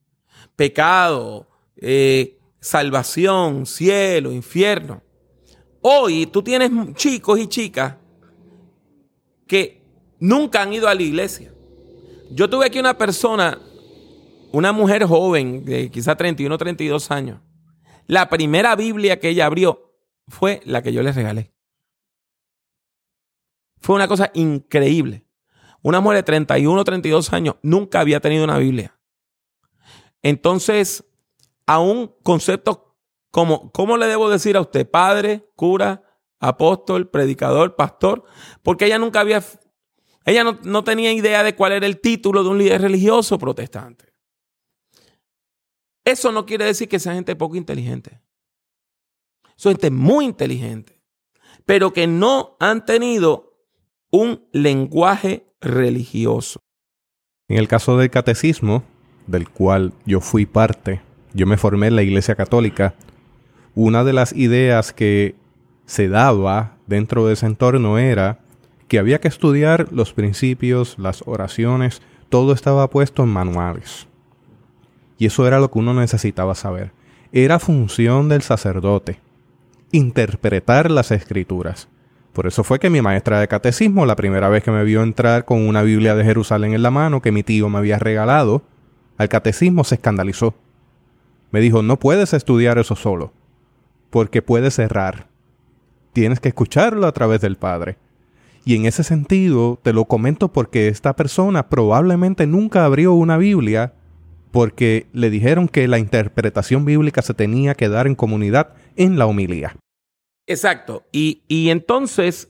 pecado, eh, salvación, cielo, infierno. Hoy tú tienes chicos y chicas que nunca han ido a la iglesia. Yo tuve aquí una persona, una mujer joven de quizá 31, 32 años. La primera Biblia que ella abrió fue la que yo le regalé. Fue una cosa increíble. Una mujer de 31, 32 años nunca había tenido una Biblia. Entonces, a un concepto como, ¿cómo le debo decir a usted? Padre, cura, apóstol, predicador, pastor, porque ella nunca había, ella no, no tenía idea de cuál era el título de un líder religioso protestante. Eso no quiere decir que sea gente poco inteligente. Son gente muy inteligente, pero que no han tenido un lenguaje religioso. En el caso del catecismo, del cual yo fui parte, yo me formé en la Iglesia Católica, una de las ideas que se daba dentro de ese entorno era que había que estudiar los principios, las oraciones, todo estaba puesto en manuales. Y eso era lo que uno necesitaba saber. Era función del sacerdote interpretar las escrituras. Por eso fue que mi maestra de catecismo, la primera vez que me vio entrar con una Biblia de Jerusalén en la mano que mi tío me había regalado, al catecismo se escandalizó. Me dijo, no puedes estudiar eso solo, porque puedes errar. Tienes que escucharlo a través del Padre. Y en ese sentido te lo comento porque esta persona probablemente nunca abrió una Biblia porque le dijeron que la interpretación bíblica se tenía que dar en comunidad en la homilía. Exacto. Y, y entonces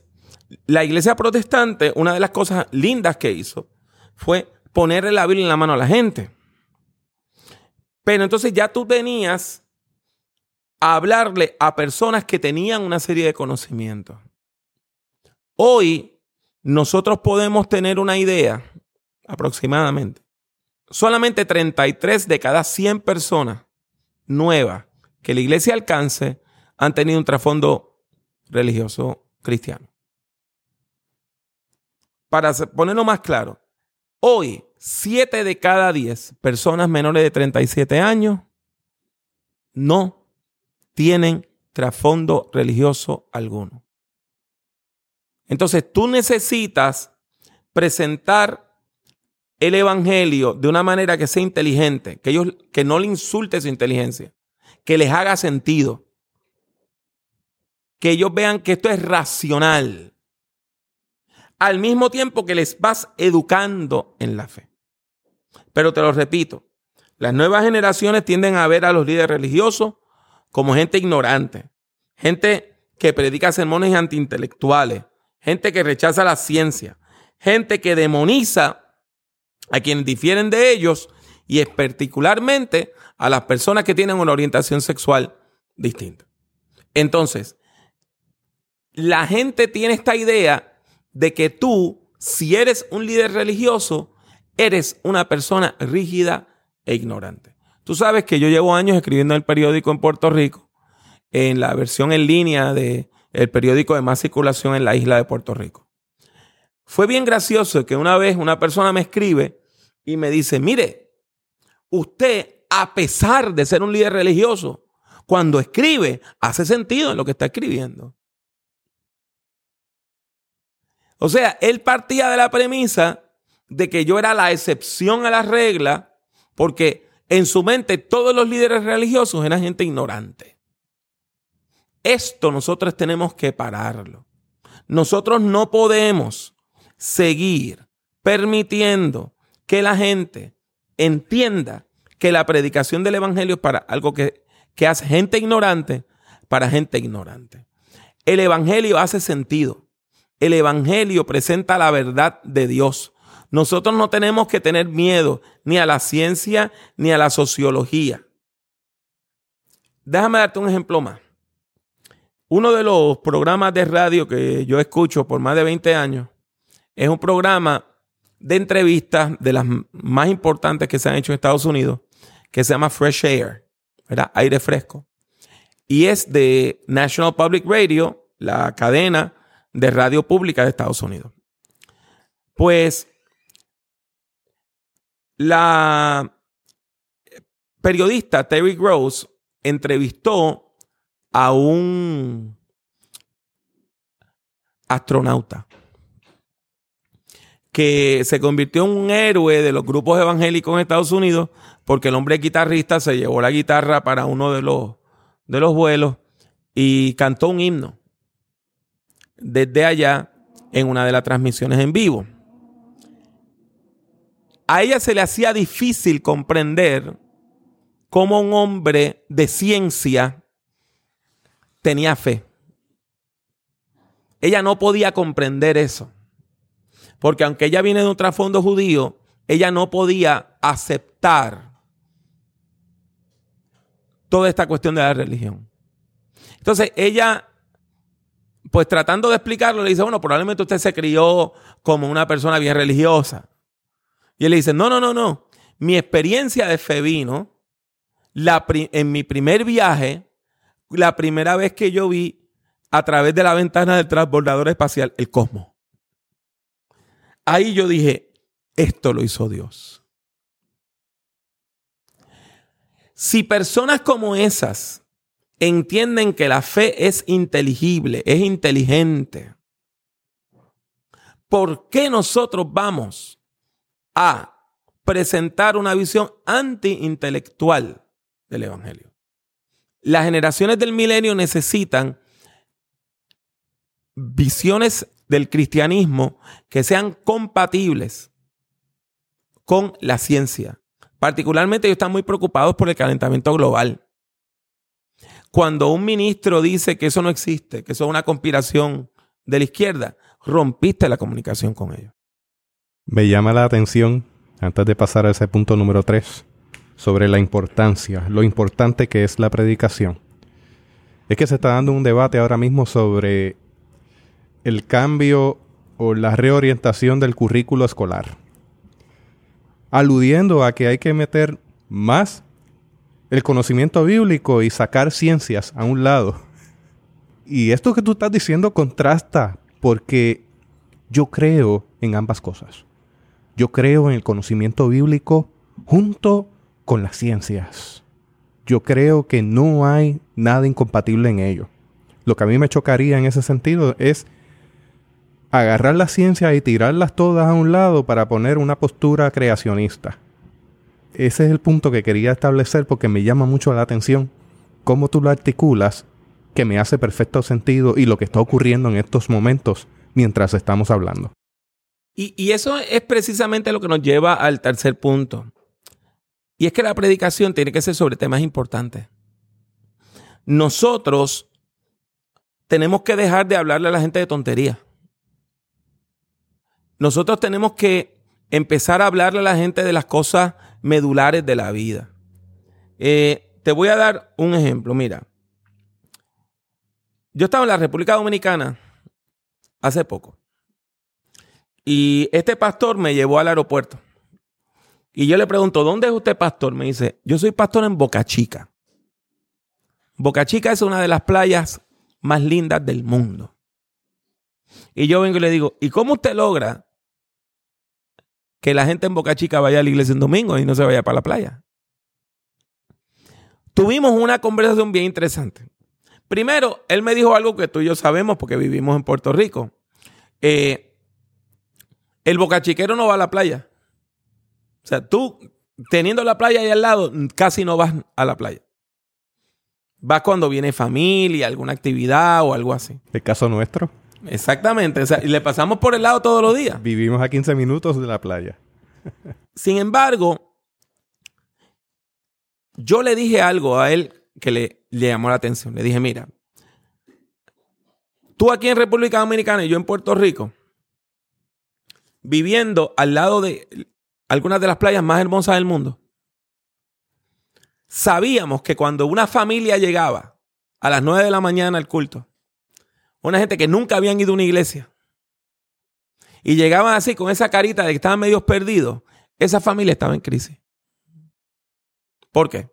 la iglesia protestante, una de las cosas lindas que hizo fue ponerle la Biblia en la mano a la gente. Pero entonces ya tú tenías a hablarle a personas que tenían una serie de conocimientos. Hoy nosotros podemos tener una idea aproximadamente. Solamente 33 de cada 100 personas nuevas que la iglesia alcance han tenido un trasfondo religioso cristiano. Para ponerlo más claro, hoy 7 de cada 10 personas menores de 37 años no tienen trasfondo religioso alguno. Entonces tú necesitas presentar el evangelio de una manera que sea inteligente, que ellos que no le insulte su inteligencia, que les haga sentido, que ellos vean que esto es racional, al mismo tiempo que les vas educando en la fe. Pero te lo repito, las nuevas generaciones tienden a ver a los líderes religiosos como gente ignorante, gente que predica sermones antiintelectuales, gente que rechaza la ciencia, gente que demoniza a quienes difieren de ellos y es particularmente a las personas que tienen una orientación sexual distinta. Entonces, la gente tiene esta idea de que tú, si eres un líder religioso, eres una persona rígida e ignorante. Tú sabes que yo llevo años escribiendo en el periódico en Puerto Rico, en la versión en línea del el periódico de más circulación en la isla de Puerto Rico. Fue bien gracioso que una vez una persona me escribe y me dice, mire, usted, a pesar de ser un líder religioso, cuando escribe, hace sentido en lo que está escribiendo. O sea, él partía de la premisa de que yo era la excepción a la regla, porque en su mente todos los líderes religiosos eran gente ignorante. Esto nosotros tenemos que pararlo. Nosotros no podemos seguir permitiendo que la gente entienda que la predicación del Evangelio es para algo que, que hace gente ignorante para gente ignorante. El Evangelio hace sentido. El Evangelio presenta la verdad de Dios. Nosotros no tenemos que tener miedo ni a la ciencia ni a la sociología. Déjame darte un ejemplo más. Uno de los programas de radio que yo escucho por más de 20 años es un programa de entrevistas de las más importantes que se han hecho en Estados Unidos, que se llama Fresh Air, ¿verdad? Aire fresco. Y es de National Public Radio, la cadena de radio pública de Estados Unidos. Pues la periodista Terry Gross entrevistó a un astronauta que se convirtió en un héroe de los grupos evangélicos en Estados Unidos porque el hombre guitarrista se llevó la guitarra para uno de los, de los vuelos y cantó un himno desde allá en una de las transmisiones en vivo. A ella se le hacía difícil comprender cómo un hombre de ciencia tenía fe. Ella no podía comprender eso. Porque aunque ella viene de un trasfondo judío, ella no podía aceptar toda esta cuestión de la religión. Entonces ella, pues tratando de explicarlo, le dice, bueno, probablemente usted se crió como una persona bien religiosa. Y él le dice, no, no, no, no. Mi experiencia de fe vino la en mi primer viaje, la primera vez que yo vi a través de la ventana del transbordador espacial el cosmos. Ahí yo dije, esto lo hizo Dios. Si personas como esas entienden que la fe es inteligible, es inteligente, ¿por qué nosotros vamos a presentar una visión anti-intelectual del Evangelio? Las generaciones del milenio necesitan visiones del cristianismo que sean compatibles con la ciencia. Particularmente ellos están muy preocupados por el calentamiento global. Cuando un ministro dice que eso no existe, que eso es una conspiración de la izquierda, rompiste la comunicación con ellos. Me llama la atención, antes de pasar a ese punto número 3, sobre la importancia, lo importante que es la predicación. Es que se está dando un debate ahora mismo sobre el cambio o la reorientación del currículo escolar, aludiendo a que hay que meter más el conocimiento bíblico y sacar ciencias a un lado. Y esto que tú estás diciendo contrasta porque yo creo en ambas cosas. Yo creo en el conocimiento bíblico junto con las ciencias. Yo creo que no hay nada incompatible en ello. Lo que a mí me chocaría en ese sentido es agarrar la ciencia y tirarlas todas a un lado para poner una postura creacionista. Ese es el punto que quería establecer porque me llama mucho la atención cómo tú lo articulas, que me hace perfecto sentido y lo que está ocurriendo en estos momentos mientras estamos hablando. Y, eso es precisamente lo que nos lleva al tercer punto. Y es que la predicación tiene que ser sobre temas importantes. Nosotros tenemos que dejar de hablarle a la gente de tontería nosotros tenemos que empezar a hablarle a la gente de las cosas medulares de la vida. Eh, te voy a dar un ejemplo, mira. Yo estaba en la República Dominicana hace poco. Y este pastor me llevó al aeropuerto. Y yo le pregunto, ¿dónde es usted pastor? Me dice, yo soy pastor en Boca Chica. Boca Chica es una de las playas más lindas del mundo. Y yo vengo y le digo, ¿y cómo usted logra que la gente en Boca Chica vaya a la iglesia en domingo y no se vaya para la playa. Tuvimos una conversación bien interesante. Primero, él me dijo algo que tú y yo sabemos porque vivimos en Puerto Rico. Eh, el bocachiquero no va a la playa. O sea, tú teniendo la playa ahí al lado, casi no vas a la playa. Vas cuando viene familia, alguna actividad o algo así. ¿El caso nuestro? Exactamente. O sea, y le pasamos por el lado todos los días. Vivimos a 15 minutos de la playa. Sin embargo, yo le dije algo a él que le, le llamó la atención. Le dije, mira, Tú aquí en República Dominicana y yo en Puerto Rico, viviendo al lado de algunas de las playas más hermosas del mundo, sabíamos que cuando una familia llegaba a las 9 de la mañana al culto, una gente que nunca habían ido a una iglesia, y llegaban así con esa carita de que estaban medio perdidos, esa familia estaba en crisis. ¿Por qué?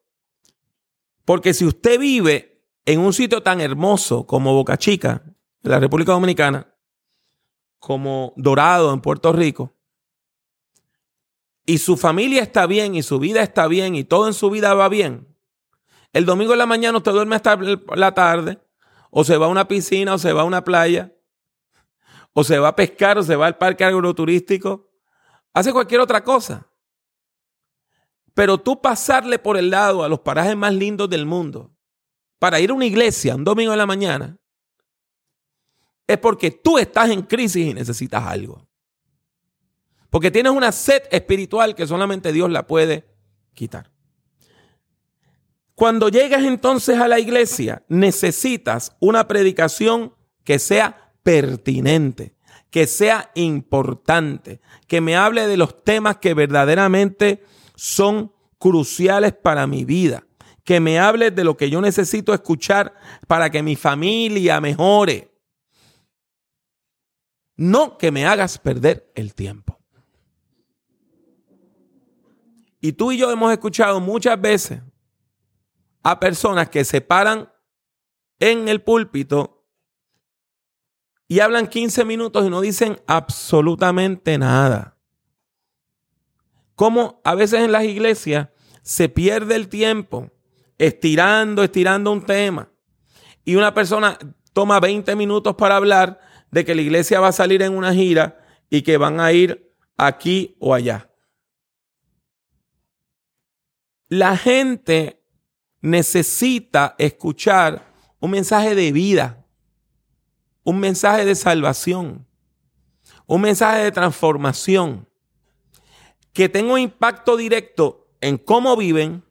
Porque si usted vive en un sitio tan hermoso como Boca Chica, en la República Dominicana, como Dorado en Puerto Rico, y su familia está bien y su vida está bien y todo en su vida va bien, el domingo en la mañana usted duerme hasta la tarde, o se va a una piscina, o se va a una playa, o se va a pescar, o se va al parque agroturístico, hace cualquier otra cosa. Pero tú pasarle por el lado a los parajes más lindos del mundo para ir a una iglesia un domingo en la mañana, es porque tú estás en crisis y necesitas algo. Porque tienes una sed espiritual que solamente Dios la puede quitar. Cuando llegas entonces a la iglesia, necesitas una predicación que sea pertinente, que sea importante, que me hable de los temas que verdaderamente son cruciales para mi vida. Que me hables de lo que yo necesito escuchar para que mi familia mejore. No que me hagas perder el tiempo. Y tú y yo hemos escuchado muchas veces a personas que se paran en el púlpito y hablan 15 minutos y no dicen absolutamente nada cómo a veces en las iglesias se pierde el tiempo estirando, estirando un tema. Y una persona toma 20 minutos para hablar de que la iglesia va a salir en una gira y que van a ir aquí o allá. La gente necesita escuchar un mensaje de vida, un mensaje de salvación, un mensaje de transformación que tenga un impacto directo en cómo viven,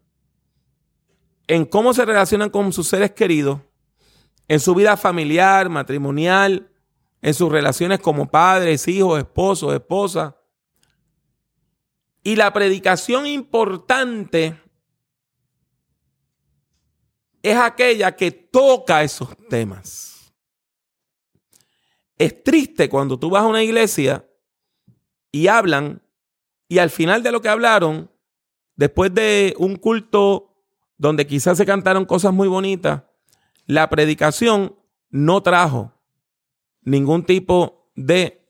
en cómo se relacionan con sus seres queridos, en su vida familiar, matrimonial, en sus relaciones como padres, hijos, esposos, esposas. Y la predicación importante es aquella que toca esos temas. Es triste cuando tú vas a una iglesia y hablan y al final de lo que hablaron, después de un culto donde quizás se cantaron cosas muy bonitas, la predicación no trajo ningún tipo de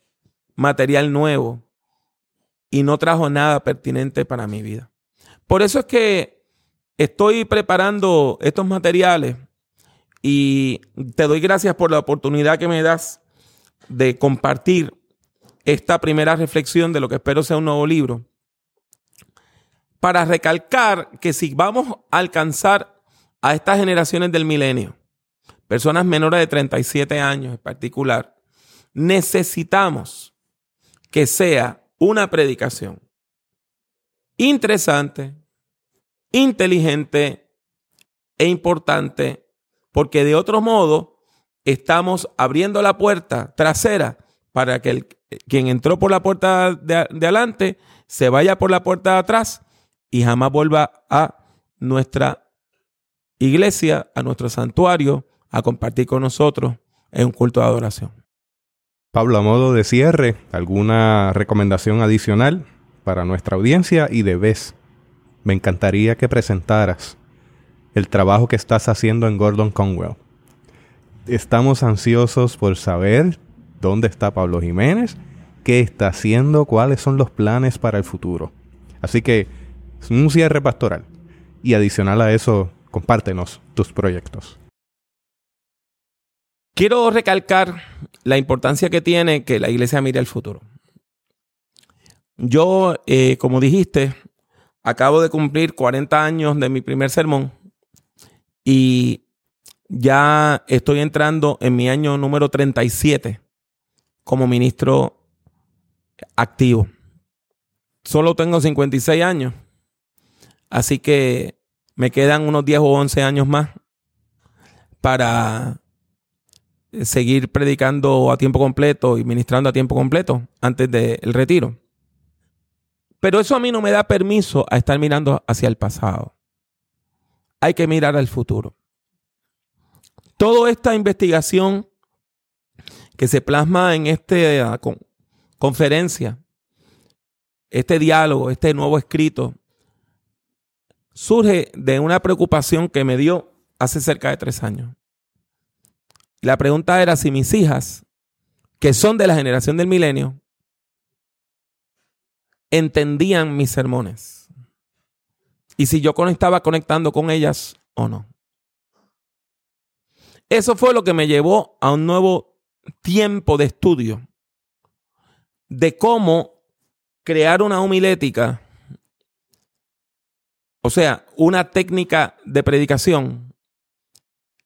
material nuevo y no trajo nada pertinente para mi vida. Por eso es que estoy preparando estos materiales y te doy gracias por la oportunidad que me das de compartir esta primera reflexión de lo que espero sea un nuevo libro, para recalcar que si vamos a alcanzar a estas generaciones del milenio, personas menores de 37 años en particular, necesitamos que sea una predicación interesante, inteligente e importante, porque de otro modo estamos abriendo la puerta trasera para que el, quien entró por la puerta de, adelante se vaya por la puerta de atrás y jamás vuelva a nuestra iglesia, a nuestro santuario, a compartir con nosotros en un culto de adoración. Pablo, a modo de cierre, ¿alguna recomendación adicional para nuestra audiencia? Y de vez, me encantaría que presentaras el trabajo que estás haciendo en Gordon Conwell. Estamos ansiosos por saber dónde está Pablo Jiménez, qué está haciendo, cuáles son los planes para el futuro. Así que un cierre pastoral. Y adicional a eso, compártenos tus proyectos. Quiero recalcar la importancia que tiene que la iglesia mire al futuro. Yo, eh, como dijiste, acabo de cumplir 40 años de mi primer sermón y ya estoy entrando en mi año número 37 como ministro activo. Solo tengo 56 años, así que me quedan unos 10 o 11 años más para seguir predicando a tiempo completo y ministrando a tiempo completo antes del retiro. Pero eso a mí no me da permiso a estar mirando hacia el pasado. Hay que mirar al futuro. Toda esta investigación que se plasma en esta conferencia, este diálogo, este nuevo escrito, surge de una preocupación que me dio hace cerca de tres años. La pregunta era si mis hijas, que son de la generación del milenio, entendían mis sermones. Y si yo estaba conectando con ellas o no. Eso fue lo que me llevó a un nuevo tiempo de estudio de cómo crear una homilética, o sea, una técnica de predicación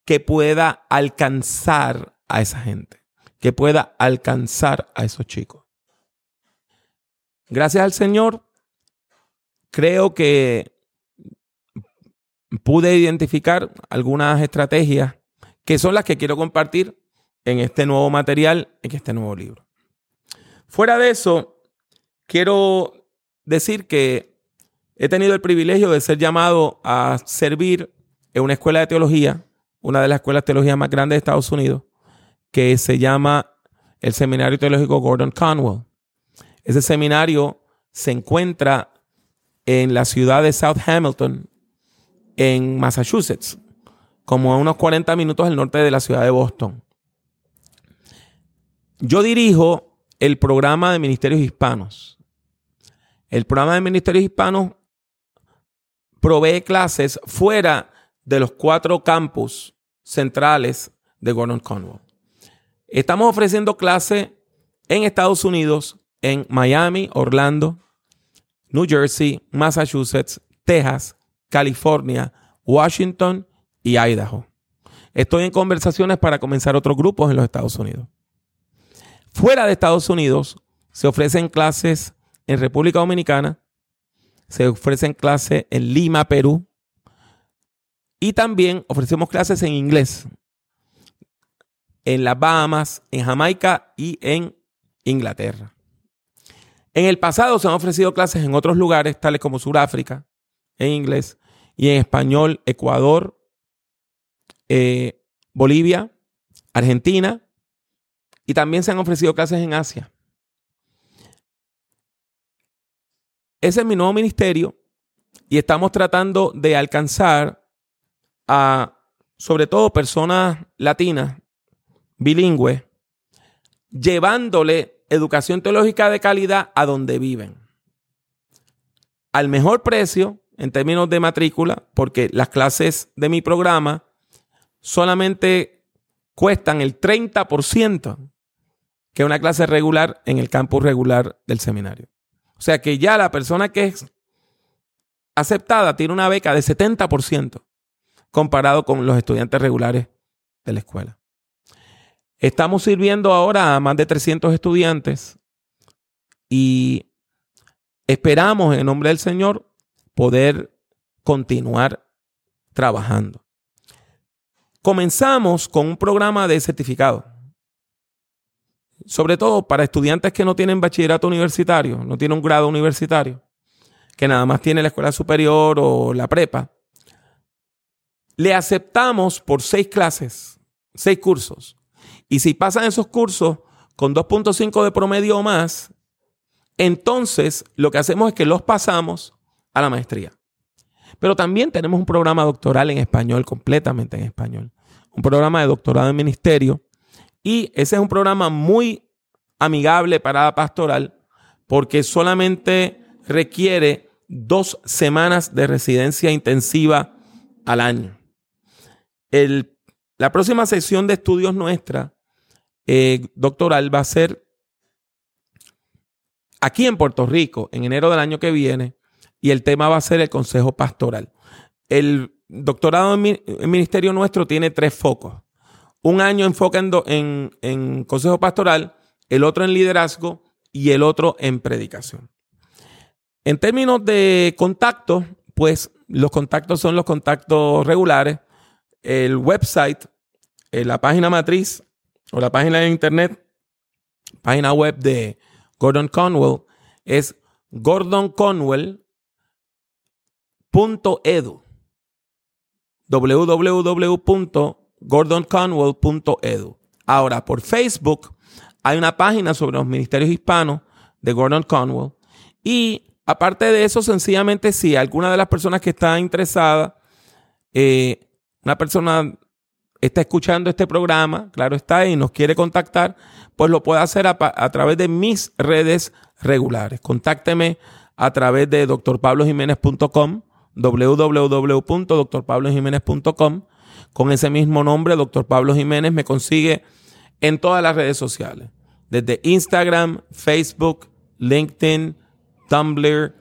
que pueda alcanzar a esa gente, que pueda alcanzar a esos chicos. Gracias al Señor, creo que pude identificar algunas estrategias que son las que quiero compartir en este nuevo material, en este nuevo libro. Fuera de eso, quiero decir que he tenido el privilegio de ser llamado a servir en una escuela de teología una de las escuelas de teología más grandes de Estados Unidos, que se llama el Seminario Teológico Gordon Conwell. Ese seminario se encuentra en la ciudad de South Hamilton, en Massachusetts, como a unos 40 minutos al norte de la ciudad de Boston. Yo dirijo el programa de ministerios hispanos. El programa de ministerios hispanos provee clases fuera de los cuatro campus centrales de Gordon Conwell. Estamos ofreciendo clases en Estados Unidos, en Miami, Orlando, New Jersey, Massachusetts, Texas, California, Washington y Idaho. Estoy en conversaciones para comenzar otros grupos en los Estados Unidos. Fuera de Estados Unidos se ofrecen clases en República Dominicana, se ofrecen clases en Lima, Perú, y también ofrecemos clases en inglés en las Bahamas, en Jamaica y en Inglaterra. En el pasado se han ofrecido clases en otros lugares, tales como Sudáfrica, en inglés, y en español, Ecuador, eh, Bolivia, Argentina, y también se han ofrecido clases en Asia. Ese es mi nuevo ministerio y estamos tratando de alcanzar a sobre todo personas latinas, bilingües, llevándole educación teológica de calidad a donde viven. Al mejor precio en términos de matrícula, porque las clases de mi programa solamente cuestan el 30% que una clase regular en el campus regular del seminario. O sea que ya la persona que es aceptada tiene una beca de 70% comparado con los estudiantes regulares de la escuela. Estamos sirviendo ahora a más de 300 estudiantes y esperamos en nombre del Señor poder continuar trabajando. Comenzamos con un programa de certificado, sobre todo para estudiantes que no tienen bachillerato universitario, no tienen un grado universitario, que nada más tiene la escuela superior o la prepa le aceptamos por seis clases, seis cursos. Y si pasan esos cursos con 2.5 de promedio o más, entonces lo que hacemos es que los pasamos a la maestría. Pero también tenemos un programa doctoral en español, completamente en español. Un programa de doctorado en ministerio. Y ese es un programa muy amigable para la pastoral porque solamente requiere dos semanas de residencia intensiva al año la próxima sesión de estudios nuestra, eh, doctoral, va a ser aquí en Puerto Rico, en enero del año que viene, y el tema va a ser el Consejo Pastoral. El doctorado en, ministerio nuestro tiene tres focos. Un año enfoca en, en Consejo Pastoral, el otro en liderazgo y el otro en predicación. En términos de contactos, pues los contactos son los contactos regulares el website, eh, la página matriz o la página de internet, página web de Gordon Conwell, es gordonconwell.edu www.gordonconwell.edu Ahora, por Facebook hay una página sobre los ministerios hispanos de Gordon Conwell. Y aparte de eso, sencillamente, si alguna de las personas que está interesada, eh, una persona está escuchando este programa, claro está, y nos quiere contactar, pues lo puede hacer a, través de mis redes regulares. Contácteme a través de drpablojiménez.com, www.drpablojiménez.com. Con ese mismo nombre, Doctor Pablo Jiménez, me consigue en todas las redes sociales, desde Instagram, Facebook, LinkedIn, Tumblr,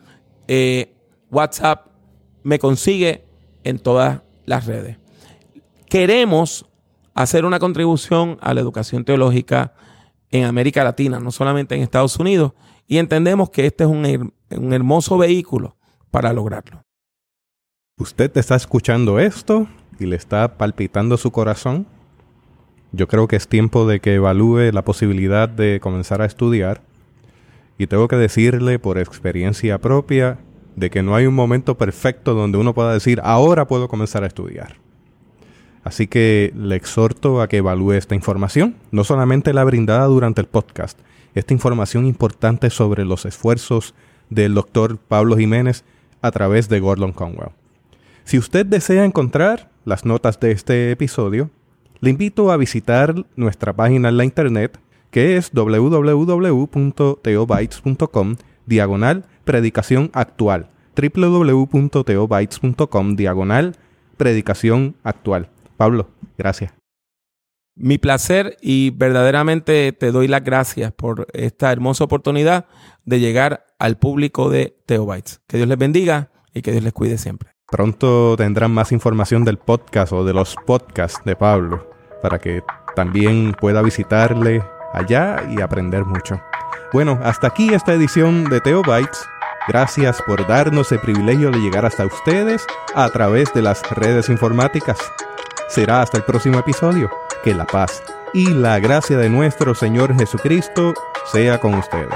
eh, WhatsApp, me consigue en todas las redes. Queremos hacer una contribución a la educación teológica en América Latina, no solamente en Estados Unidos, y entendemos que este es un, un hermoso vehículo para lograrlo. Usted está escuchando esto y le está palpitando su corazón. Yo creo que es tiempo de que evalúe la posibilidad de comenzar a estudiar. Y tengo que decirle por experiencia propia de que no hay un momento perfecto donde uno pueda decir, ahora puedo comenzar a estudiar. Así que le exhorto a que evalúe esta información, no solamente la brindada durante el podcast, esta información importante sobre los esfuerzos del doctor Pablo Jiménez a través de Gordon Conwell. Si usted desea encontrar las notas de este episodio, le invito a visitar nuestra página en la internet que es www.teobytes.com diagonal predicación actual www.teobytes.com diagonal predicación actual. Pablo, gracias. Mi placer y verdaderamente te doy las gracias por esta hermosa oportunidad de llegar al público de Teobytes. Que Dios les bendiga y que Dios les cuide siempre. Pronto tendrán más información del podcast o de los podcasts de Pablo para que también pueda visitarle allá y aprender mucho. Bueno, hasta aquí esta edición de Teo Bytes. Gracias por darnos el privilegio de llegar hasta ustedes a través de las redes informáticas. Será hasta el próximo episodio. Que la paz y la gracia de nuestro Señor Jesucristo sea con ustedes.